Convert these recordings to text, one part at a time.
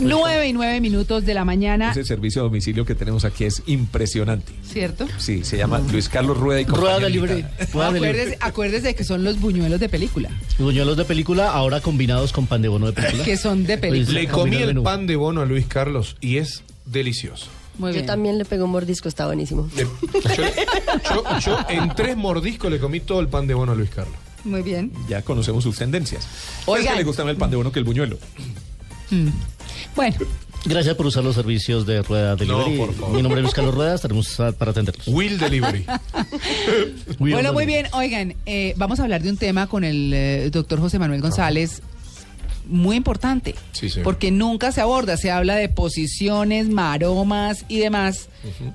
9 y 9 minutos de la mañana, Ese servicio a domicilio que tenemos aquí es impresionante. ¿cierto? Sí, se llama Luis Carlos Rueda y Rueda compañía Delivery. limitada. Rueda Delivery. Acuérdese, acuérdese que son los buñuelos de película, Buñuelos de película, ahora combinados con pan de bono de película. que son de película. Le comí el pan de bono a Luis Carlos y es delicioso. Muy Yo bien. también le pegué un mordisco, está buenísimo. Le- yo, yo- yo en tres mordiscos le comí todo el pan de bono a Luis Carlos. Muy bien. Ya conocemos sus tendencias. Oigan. Es que le gusta más el pan de bono que el buñuelo. Bueno, Gracias por usar los servicios de Rueda Delivery. por favor. Mi nombre es Luis Carlos Rueda, estaremos para atenderlos. Will Delivery. Muy bueno, muy bien. bien. Oigan, eh, vamos a hablar de un tema con el eh, doctor José Manuel González muy importante. Sí, sí. Porque nunca se aborda, se habla de posiciones, maromas y demás,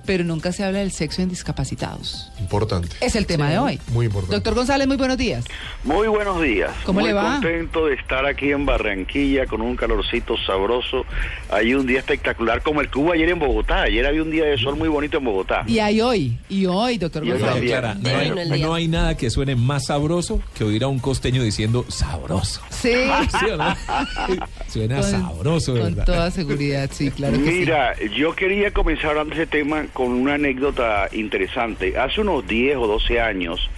pero nunca se habla del sexo en discapacitados. Importante. Es el tema de hoy. Muy importante. Doctor González, muy buenos días. Muy buenos días. ¿Cómo Muy le va? contento de estar aquí en Barranquilla con un calorcito sabroso. Hay un día espectacular como el que hubo ayer en Bogotá. Ayer había un día de sol muy bonito en Bogotá. Y hay hoy, y hoy, doctor Y González. Clara, hay, no hay nada que suene más sabroso que oír a un costeño diciendo sabroso. Sí. ¿Sí o no? Suena Con- sabroso, de Con verdad. toda seguridad, sí, claro que sí. Mira, yo quería comenzar hablando de ese tema con una anécdota interesante. Hace unos 10 o 12 años,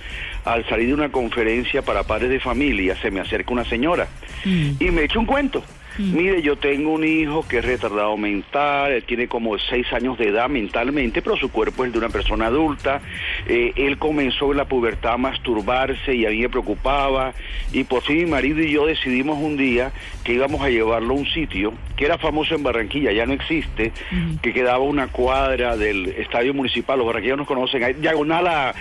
al salir de una conferencia para padres de familia, se me acerca una señora y me echa un cuento. Mire, yo tengo un hijo que es retardado mental, él tiene como 6 años de edad mentalmente, pero su cuerpo es el de una persona adulta. Eh, él comenzó en la pubertad a masturbarse y a mí me preocupaba. Y por fin mi marido y yo decidimos un día que íbamos a llevarlo a un sitio que era famoso en Barranquilla, ya no existe, que quedaba una cuadra del estadio municipal. Los barranquilleros nos conocen, hay diagonal a,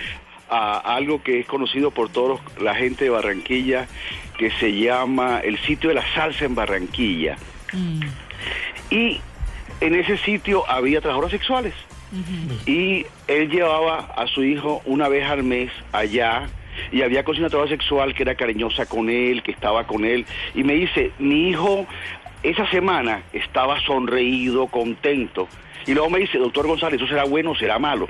a algo que es conocido por toda la gente de Barranquilla, que se llama el sitio de la salsa en Barranquilla. Y en ese sitio había trabajadores sexuales. Y él llevaba a su hijo una vez al mes allá y había conseguido una trabajadora sexual que era cariñosa con él, que estaba con él. Y me dice, mi hijo esa semana estaba sonreído, contento. Y luego me dice, doctor González, ¿eso será bueno o será malo?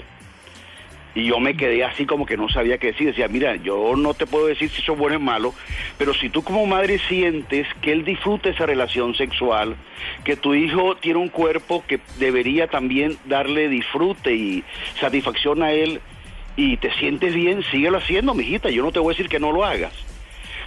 Y yo me quedé así como que no sabía qué decir. Decía, mira, yo no te puedo decir si eso es bueno o malo, pero si tú como madre sientes que él disfruta esa relación sexual, que tu hijo tiene un cuerpo que debería también darle disfrute y satisfacción a él, y te sientes bien, síguelo haciendo, mijita. Yo no te voy a decir que no lo hagas.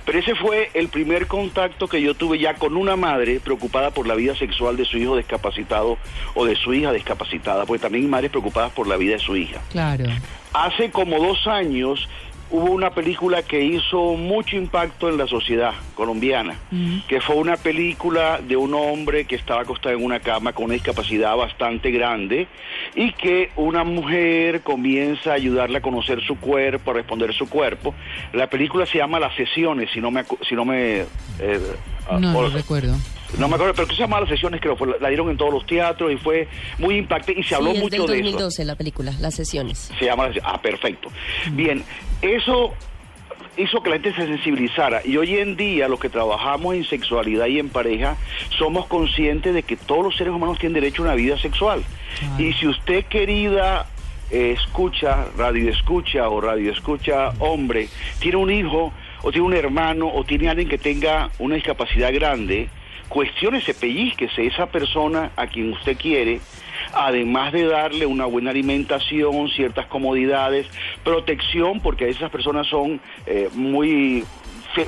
Pero ese fue el primer contacto que yo tuve ya con una madre preocupada por la vida sexual de su hijo discapacitado o de su hija discapacitada, porque también hay madres preocupadas por la vida de su hija. Claro. Hace como dos años hubo una película que hizo mucho impacto en la sociedad colombiana, que fue una película de un hombre que estaba acostado en una cama con una discapacidad bastante grande y que una mujer comienza a ayudarle a conocer su cuerpo, a responder su cuerpo. La película se llama Las Sesiones, si no me... Si no me eh, No, no por- recuerdo. no me acuerdo, pero que se llama Las Sesiones, creo, fue- la dieron en todos los teatros y fue muy impactante y se habló sí, es mucho del de eso. 2012 la película, Las Sesiones. Se llama Ah, perfecto. Bien, eso hizo que la gente se sensibilizara y hoy en día los que trabajamos en sexualidad y en pareja somos conscientes de que todos los seres humanos tienen derecho a una vida sexual. Y si usted querida eh, escucha, radio escucha o radio escucha hombre, tiene un hijo o tiene un hermano o tiene alguien que tenga una discapacidad grande, cuestiónese, pellizquese esa persona a quien usted quiere, además de darle una buena alimentación, ciertas comodidades, protección, porque esas personas son eh, muy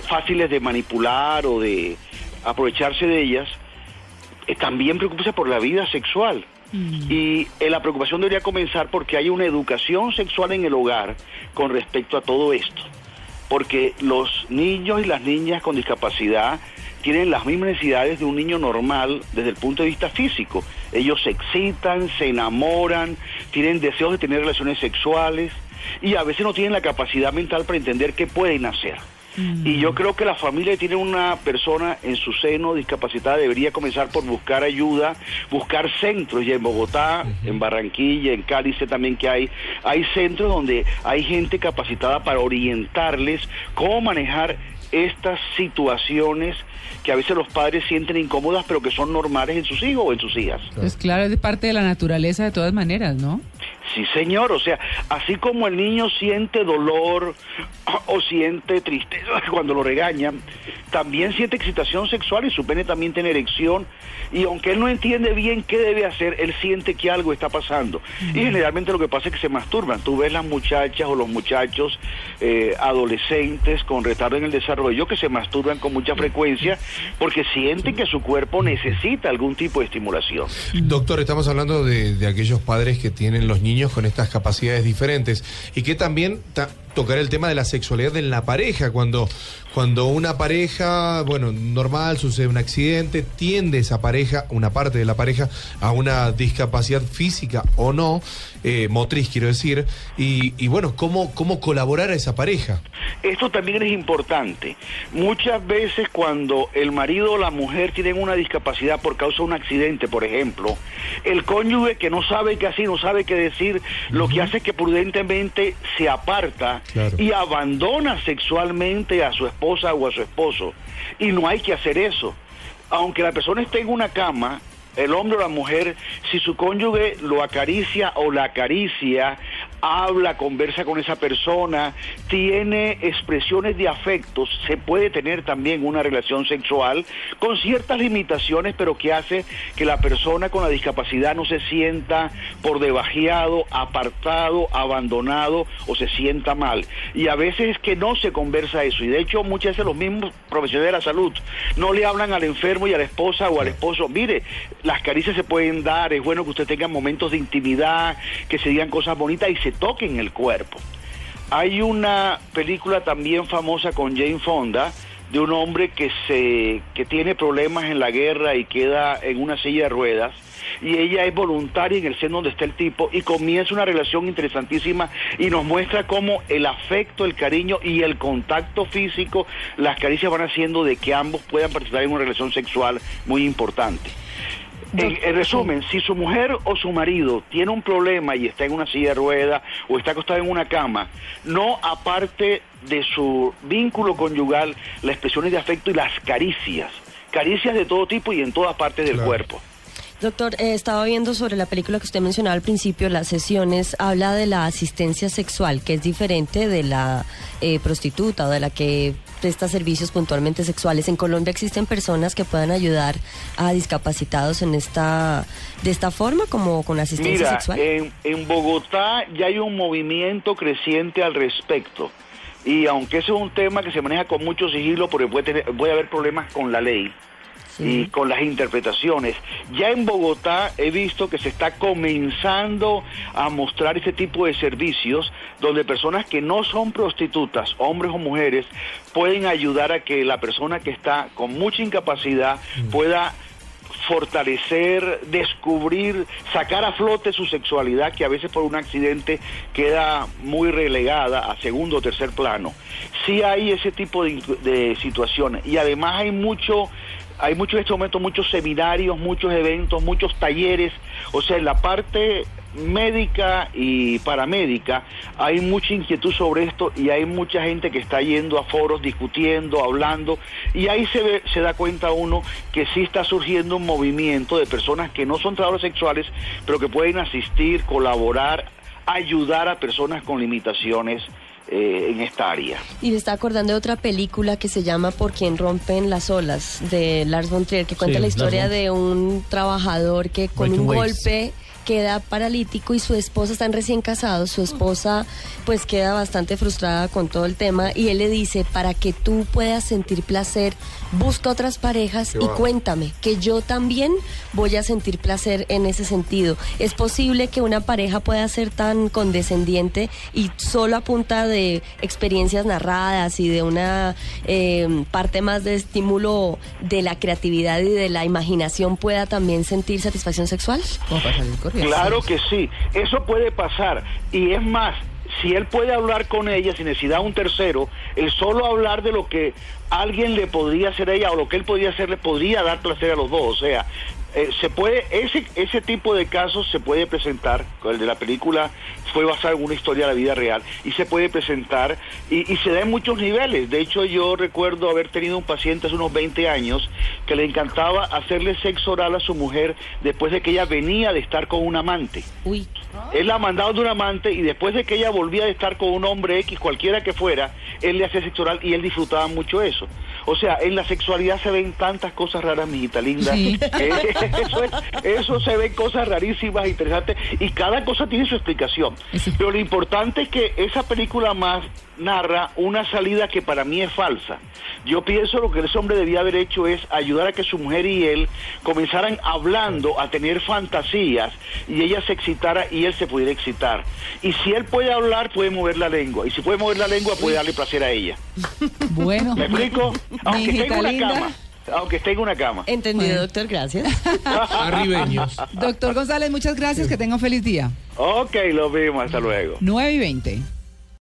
fáciles de manipular o de aprovecharse de ellas, eh, también preocúpese por la vida sexual. Y eh, la preocupación debería comenzar porque hay una educación sexual en el hogar con respecto a todo esto. Porque los niños y las niñas con discapacidad tienen las mismas necesidades de un niño normal desde el punto de vista físico. Ellos se excitan, se enamoran, tienen deseos de tener relaciones sexuales y a veces no tienen la capacidad mental para entender qué pueden hacer. Y yo creo que la familia que tiene una persona en su seno discapacitada debería comenzar por buscar ayuda, buscar centros, y en Bogotá, en Barranquilla, en Cali sé también que hay, hay centros donde hay gente capacitada para orientarles cómo manejar estas situaciones que a veces los padres sienten incómodas pero que son normales en sus hijos o en sus hijas. Pues claro, es de parte de la naturaleza de todas maneras, ¿no? Sí, señor, o sea, así como el niño siente dolor o siente tristeza cuando lo regañan, también siente excitación sexual y su pene también tiene erección y aunque él no entiende bien qué debe hacer, él siente que algo está pasando. Y generalmente lo que pasa es que se masturban. Tú ves las muchachas o los muchachos eh, adolescentes con retardo en el desarrollo que se masturban con mucha frecuencia porque sienten que su cuerpo necesita algún tipo de estimulación. Doctor, estamos hablando de, de aquellos padres que tienen los niños con estas capacidades diferentes y que también ta- tocar el tema de la sexualidad en la pareja, cuando, cuando una pareja, bueno, normal, sucede un accidente, tiende esa pareja, una parte de la pareja, a una discapacidad física o no, eh, motriz quiero decir, y, y bueno, ¿cómo, ¿cómo colaborar a esa pareja? Esto también es importante. Muchas veces cuando el marido o la mujer tienen una discapacidad por causa de un accidente, por ejemplo, el cónyuge que no sabe qué hacer, no sabe qué decir, lo que hace es que prudentemente se aparta Y abandona sexualmente a su esposa o a su esposo. Y no hay que hacer eso. Aunque la persona esté en una cama, el hombre o la mujer, si su cónyuge lo acaricia o la acaricia, habla, conversa con esa persona, tiene expresiones de afectos, se puede tener también una relación sexual con ciertas limitaciones, pero que hace que la persona con la discapacidad no se sienta por debajeado, apartado, abandonado o se sienta mal. Y a veces es que no se conversa eso. Y de hecho muchas veces los mismos profesionales de la salud no le hablan al enfermo y a la esposa o al esposo, mire, las caricias se pueden dar, es bueno que usted tenga momentos de intimidad, que se digan cosas bonitas y toquen el cuerpo. Hay una película también famosa con Jane Fonda de un hombre que se que tiene problemas en la guerra y queda en una silla de ruedas y ella es voluntaria en el seno donde está el tipo y comienza una relación interesantísima y nos muestra cómo el afecto, el cariño y el contacto físico, las caricias van haciendo de que ambos puedan participar en una relación sexual muy importante. En, en resumen, si su mujer o su marido tiene un problema y está en una silla de ruedas o está acostado en una cama, no aparte de su vínculo conyugal, las expresiones de afecto y las caricias, caricias de todo tipo y en todas partes del Claro. cuerpo. Doctor, eh, estaba viendo sobre la película que usted mencionaba al principio, las sesiones, habla de la asistencia sexual, que es diferente de la eh, prostituta o de la que presta servicios puntualmente sexuales. En Colombia existen personas que puedan ayudar a discapacitados en esta de esta forma, como con asistencia Mira, sexual. en, en Bogotá ya hay un movimiento creciente al respecto. Y aunque ese es un tema que se maneja con mucho sigilo, porque puede, tener- puede haber problemas con la ley y con las interpretaciones. Ya en Bogotá he visto que se está comenzando a mostrar este tipo de servicios donde personas que no son prostitutas, hombres o mujeres, pueden ayudar a que la persona que está con mucha incapacidad pueda fortalecer, descubrir, sacar a flote su sexualidad que a veces por un accidente queda muy relegada a segundo o tercer plano. Sí hay ese tipo de, de situaciones y además hay mucho hay muchos en este momento muchos seminarios, muchos eventos, muchos talleres, o sea, en la parte médica y paramédica hay mucha inquietud sobre esto y hay mucha gente que está yendo a foros discutiendo, hablando. Y ahí se ve, se da cuenta uno que sí está surgiendo un movimiento de personas que no son trabajadores sexuales, pero que pueden asistir, colaborar, ayudar a personas con limitaciones eh, en esta área. Y me está acordando de otra película que se llama Por quien rompen las olas, de Lars von Trier, que cuenta Sí, la historia de un trabajador que con Breaking un Waves. golpe queda paralítico y su esposa están recién casados, su esposa pues queda bastante frustrada con todo el tema y él le dice, para que tú puedas sentir placer, busca otras parejas Qué y va. cuéntame que yo también voy a sentir placer en ese sentido. Es posible que una pareja pueda ser tan condescendiente y solo a punta de experiencias narradas y de una eh, parte más de estímulo de la creatividad y de la imaginación pueda también sentir satisfacción sexual. Como para salir corriendo. Claro que sí, eso puede pasar. Y es más, si él puede hablar con ella sin necesidad de un tercero, el solo hablar de lo que alguien le podría hacer a ella o lo que él podría hacer le podría dar placer a los dos. O sea, eh, se puede ese ese tipo de casos se puede presentar el de la película fue basado en una historia de la vida real y se puede presentar y, y se da en muchos niveles de hecho yo recuerdo haber tenido un paciente hace unos 20 años que le encantaba hacerle sexo oral a su mujer después de que ella venía de estar con un amante Uy. Él la mandaba de un amante y después de que ella volvía de estar con un hombre X, cualquiera que fuera, él le hacía sexo oral y él disfrutaba mucho eso. O sea, en la sexualidad se ven tantas cosas raras, mijita linda. Sí. Eh, eso, es- eso se ven cosas rarísimas, interesantes, y cada cosa tiene su explicación. Pero lo importante es que esa película más narra una salida que para mí es falsa. Yo pienso lo que ese hombre debía haber hecho es ayudar a que su mujer y él comenzaran hablando a tener fantasías y ella se excitara y él se pudiera excitar. Y si él puede hablar, puede mover la lengua. Y si puede mover la lengua, puede darle placer a ella. Bueno. ¿Me explico? Aunque esté en Mijita una linda. cama. Aunque esté en una cama. Entendido, Bueno. doctor, gracias. Arribeños. Doctor González, muchas gracias. Que tenga un feliz día. Ok, lo vemos. Hasta luego. 9 y 20.